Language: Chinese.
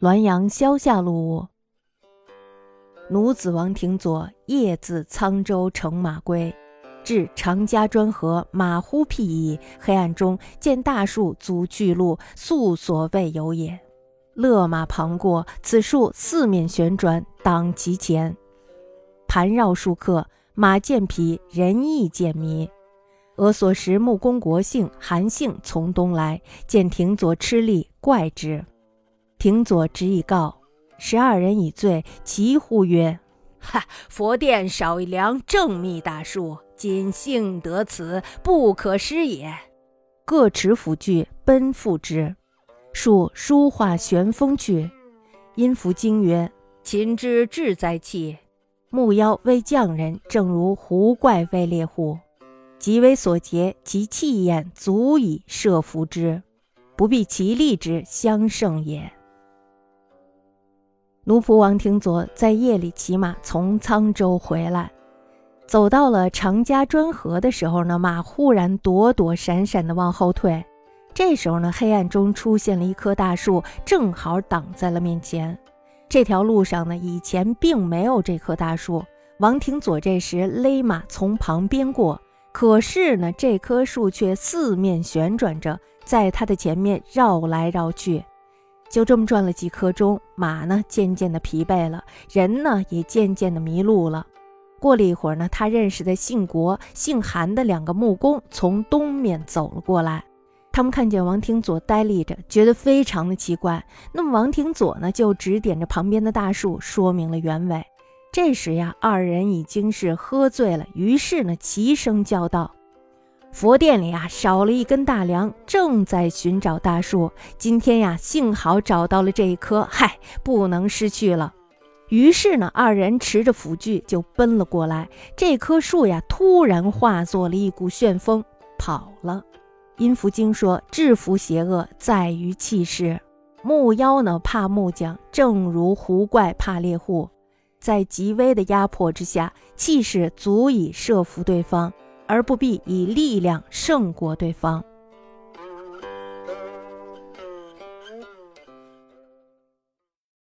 滦阳萧下路，奴子王庭佐夜自沧州乘马归，至长家庄河，马忽辟矣。黑暗中见大树阻巨路，素所未有也。勒马旁过，此树四面旋转，挡其前。盘绕数刻，马渐疲，人亦渐迷。俄所食木公国姓韩姓从东来，见庭佐吃力，怪之。廷佐执以告，十二人以醉，齐呼曰：“哈！佛殿少一梁正密大树，今幸得此，不可失也。”各持斧锯奔赴之，树书画旋风去。因弗惊曰：“秦之志在气，木妖为匠人，正如狐怪为猎户，即为所劫，其气焰足以摄服之，不必其力之相胜也。”奴仆王廷佐在夜里骑马从沧州回来，走到了常家砖河的时候呢，马忽然躲躲闪闪地往后退。这时候呢，黑暗中出现了一棵大树，正好挡在了面前。这条路上呢，以前并没有这棵大树。王廷佐这时勒马从旁边过，可是呢，这棵树却四面旋转着，在他的前面绕来绕去。就这么转了几刻钟，马呢渐渐的疲惫了，人呢也渐渐的迷路了。过了一会儿呢，他认识的姓国、姓韩的两个木工从东面走了过来。他们看见王廷佐呆立着，觉得非常的奇怪。那么王廷佐呢，就指点着旁边的大树，说明了原委。这时呀，二人已经是喝醉了，于是呢，齐声叫道。佛殿里啊，少了一根大梁，正在寻找大树。今天呀，幸好找到了这一棵，嗨，不能失去了。于是呢，二人持着斧锯就奔了过来。这棵树呀，突然化作了一股旋风，跑了。阴符经说，制服邪恶在于气势。木妖呢，怕木匠，正如狐怪怕猎户，在极微的压迫之下，气势足以慑服对方。而不必以力量胜过对方。